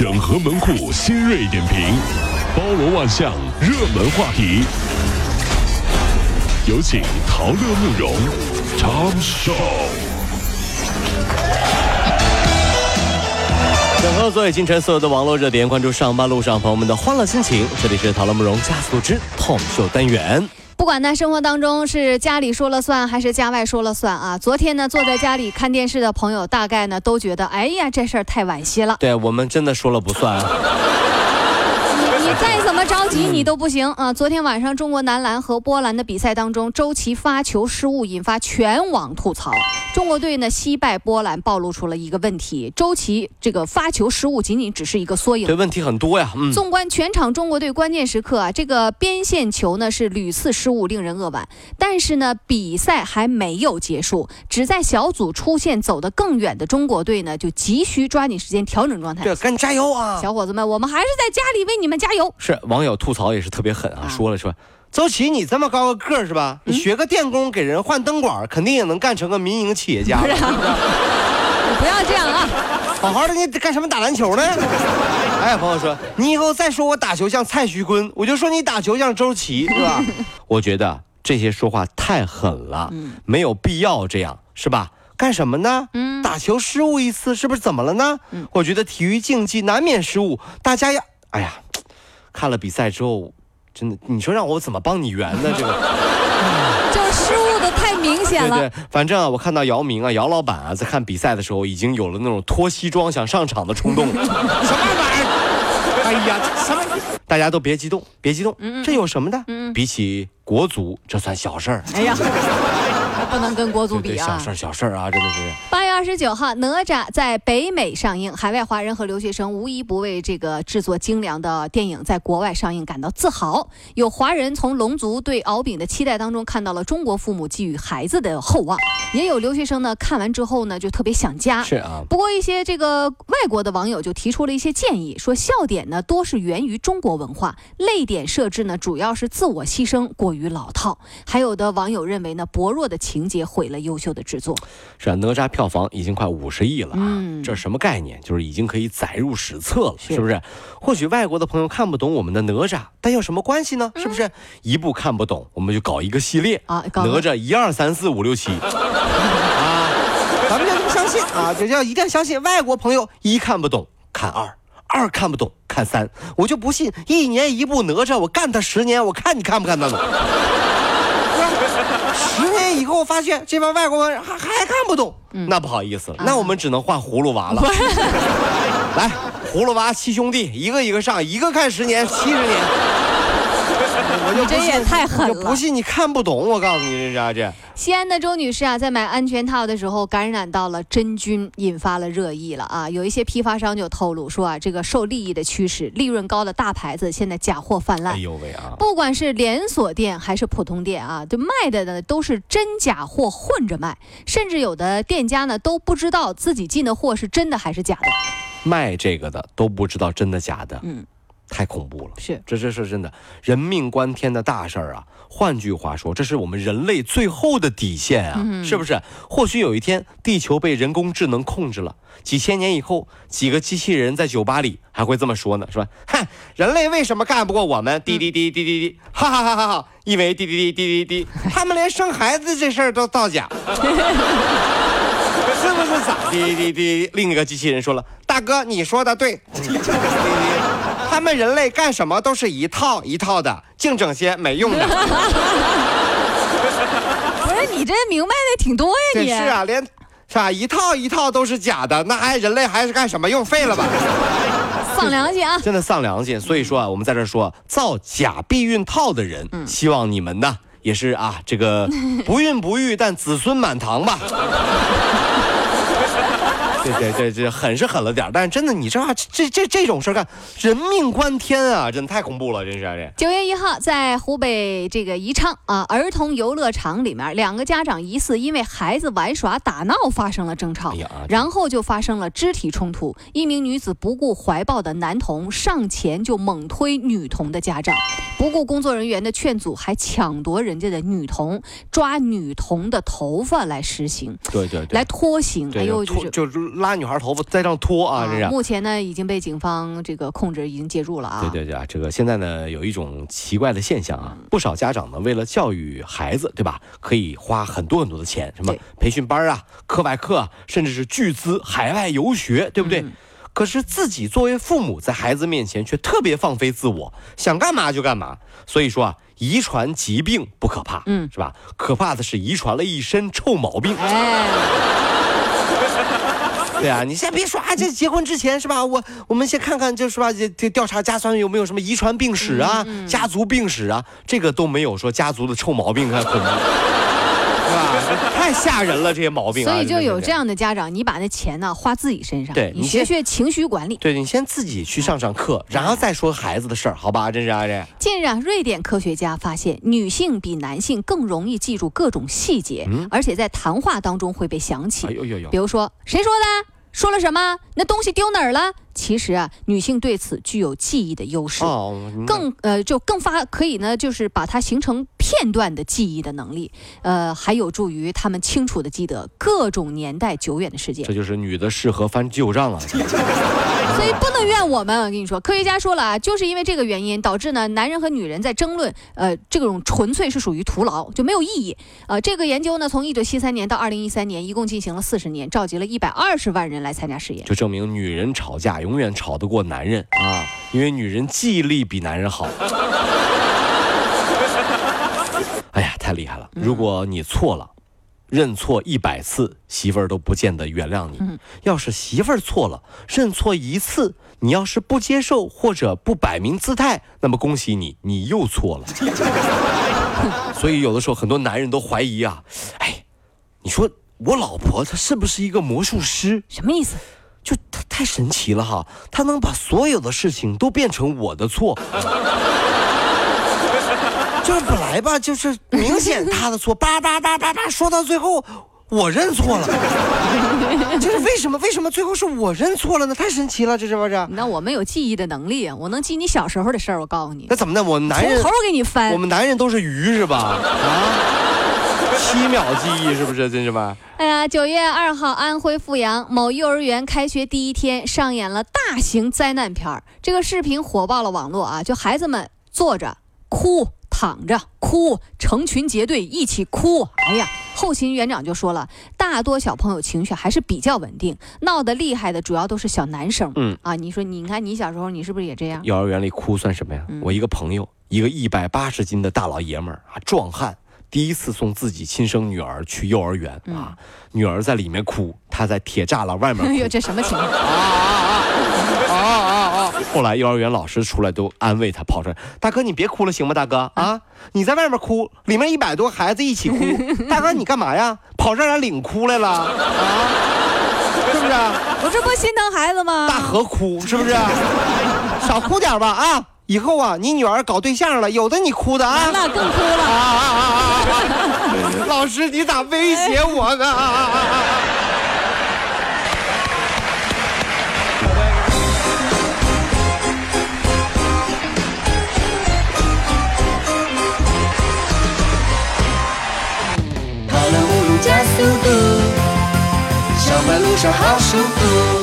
整合门户新锐点评，包罗万象，热门话题。有请陶乐慕容长寿。整合昨夜今晨所有的网络热点，关注上班路上朋友们的欢乐心情。这里是陶乐慕容加速之 Tom 秀单元。不管在，生活当中是家里说了算还是家外说了算啊。昨天呢，坐在家里看电视的朋友，大概呢都觉得，哎呀，这事儿太惋惜了。对我们真的说了不算。你你再怎么着急，你都不行啊！昨天晚上中国男篮和波兰的比赛当中，周琦发球失误引发全网吐槽。中国队呢惜败波兰，暴露出了一个问题：周琦这个发球失误仅仅只是一个缩影。这，问题很多呀。嗯。纵观全场中国队关键时刻啊，这个边线球呢是屡次失误，令人扼腕。但是呢，比赛还没有结束，只在小组出线走得更远的中国队呢，就急需抓紧时间调整状态。对，赶紧加油啊！小伙子们，我们还是在家里为你们加油。是，网友吐槽也是特别狠啊，说了说。周琦，你这么高个个儿是吧？你学个电工给人换灯管，肯定也能干成个民营企业家。你 不要这样啊！好好的，你干什么打篮球呢？哎，朋友说，你以后再说我打球像蔡徐坤，我就说你打球像周琦，是吧？我觉得这些说话太狠了，没有必要这样，是吧？干什么呢？嗯，打球失误一次，是不是怎么了呢？嗯，我觉得体育竞技难免失误，大家要……哎呀，看了比赛之后。真的，你说让我怎么帮你圆呢？这个，就失误的太明显了。对对，反正啊，我看到姚明啊，姚老板啊，在看比赛的时候，已经有了那种脱西装想上场的冲动了。什么玩意儿？哎呀，什么？大家都别激动，别激动，这有什么的？比起国足，这算小事儿。哎呀。不能跟国足比啊！小事儿，小事儿啊，真的是。八月二十九号，哪吒在北美上映，海外华人和留学生无一不为这个制作精良的电影在国外上映感到自豪。有华人从龙族对敖丙的期待当中看到了中国父母寄予孩子的厚望，也有留学生呢看完之后呢就特别想家。是啊。不过一些这个外国的网友就提出了一些建议，说笑点呢多是源于中国文化，泪点设置呢主要是自我牺牲过于老套。还有的网友认为呢薄弱的情。情节毁了优秀的制作，是啊，哪吒票房已经快五十亿了啊，这什么概念？就是已经可以载入史册了，是不是？或许外国的朋友看不懂我们的哪吒，但有什么关系呢？是不是？一部看不懂，我们就搞一个系列啊，哪吒一二三四五六七 啊，咱们就这么相信啊，就要一定要相信外国朋友一看不懂看二，二看不懂看三，我就不信一年一部哪吒，我干他十年，我看你看不看得懂。十年以后发现这帮外国人还还看不懂，那不好意思了，那我们只能换葫芦娃了。来，葫芦娃七兄弟，一个一个上，一个看十年，七十年。我就这也太狠了！不信你看不懂，我告诉你这家这。西安的周女士啊，在买安全套的时候感染到了真菌，引发了热议了啊！有一些批发商就透露说啊，这个受利益的驱使，利润高的大牌子现在假货泛滥。哎呦喂啊！不管是连锁店还是普通店啊，就卖的呢都是真假货混着卖，甚至有的店家呢都不知道自己进的货是真的还是假的。卖这个的都不知道真的假的。嗯。太恐怖了，是这这是真的，人命关天的大事儿啊！换句话说，这是我们人类最后的底线啊，是不是？或许有一天，地球被人工智能控制了，几千年以后，几个机器人在酒吧里还会这么说呢，是吧？哼，人类为什么干不过我们？滴滴滴滴滴滴，哈哈哈哈哈！因为滴滴滴滴滴滴，他们连生孩子这事儿都造假，是不是咋？滴滴滴，另一个机器人说了：“大哥，你说的对。”他们人类干什么都是一套一套的，净整些没用的。不是你这明白的挺多呀，你是啊，连是吧一套一套都是假的，那还人类还是干什么用？废了吧！丧良心啊！真的丧良心。所以说啊，我们在这说造假避孕套的人，希望你们呢也是啊，这个不孕不育，但子孙满堂吧。对对对，这狠是狠了点但是真的，你这这这这种事干，人命关天啊，真的太恐怖了，真是这。九月一号，在湖北这个宜昌啊，儿童游乐场里面，两个家长疑似因为孩子玩耍打闹发生了争吵，然后就发生了肢体冲突。一名女子不顾怀抱的男童，上前就猛推女童的家长，不顾工作人员的劝阻，还抢夺人家的女童，抓女童的头发来实行，对对对，来拖行。哎呦，就就。拉女孩头发再这样拖啊，这是。目前呢已经被警方这个控制，已经接住了啊。对对对啊，这个现在呢有一种奇怪的现象啊，不少家长呢为了教育孩子，对吧？可以花很多很多的钱，什么培训班啊、课外课，甚至是巨资海外游学，对不对？可是自己作为父母，在孩子面前却特别放飞自我，想干嘛就干嘛。所以说啊，遗传疾病不可怕，嗯，是吧？可怕的是遗传了一身臭毛病。对啊，你先别说啊，这结婚之前是吧？我我们先看看，就是吧，这调查家酸有没有什么遗传病史啊、家族病史啊，这个都没有说家族的臭毛病，看恐怖。太吓人了，这些毛病。所以就有这样的家长，你把那钱呢花自己身上，对你学学情绪管理。对你先自己去上上课，然后再说孩子的事儿，好吧？这是这。近日啊，瑞典科学家发现，女性比男性更容易记住各种细节，而且在谈话当中会被想起。哎呦呦呦！比如说，谁说的？说了什么？那东西丢哪儿了？其实啊，女性对此具有记忆的优势，更呃就更发可以呢，就是把它形成片段的记忆的能力，呃，还有助于他们清楚的记得各种年代久远的事件。这就是女的适合翻旧账啊。所以不能怨我们，我跟你说，科学家说了啊，就是因为这个原因导致呢，男人和女人在争论，呃，这种纯粹是属于徒劳，就没有意义。呃，这个研究呢，从一九七三年到二零一三年，一共进行了四十年，召集了一百二十万人来参加试验，就证明女人吵架永远吵得过男人啊，因为女人记忆力比男人好。哎呀，太厉害了！如果你错了。认错一百次，媳妇儿都不见得原谅你。要是媳妇儿错了，认错一次，你要是不接受或者不摆明姿态，那么恭喜你，你又错了。所以有的时候很多男人都怀疑啊，哎，你说我老婆她是不是一个魔术师？什么意思？太神奇了哈，他能把所有的事情都变成我的错。就是本来吧，就是明显他的错，叭叭叭叭叭，说到最后我认错了，这是为什么？为什么最后是我认错了呢？太神奇了，这是不是？那我们有记忆的能力，我能记你小时候的事儿。我告诉你，那怎么的？我男人从头给你翻，我们男人都是鱼是吧？啊，七秒记忆是不是？真是吧？哎呀，九月二号，安徽阜阳某幼儿园开学第一天，上演了大型灾难片儿。这个视频火爆了网络啊！就孩子们坐着哭。躺着哭，成群结队一起哭。哎呀，后勤园长就说了，大多小朋友情绪还是比较稳定，闹得厉害的主要都是小男生。嗯啊，你说，你看你小时候，你是不是也这样？幼儿园里哭算什么呀？我一个朋友，一个一百八十斤的大老爷们儿啊，壮汉，第一次送自己亲生女儿去幼儿园啊，女儿在里面哭，他在铁栅栏外面。哎呦，这什么情况？啊啊啊啊啊！后来幼儿园老师出来都安慰他，跑出来，大哥你别哭了行吗？大哥啊，你在外面哭，里面一百多孩子一起哭，大哥你干嘛呀？跑这儿来领哭来了啊？是不是？我这不心疼孩子吗？大河哭是不是？少哭点吧啊！以后啊，你女儿搞对象了，有的你哭的啊，那更哭了啊啊啊啊！老师你咋威胁我呢？速度，上班路上好舒服。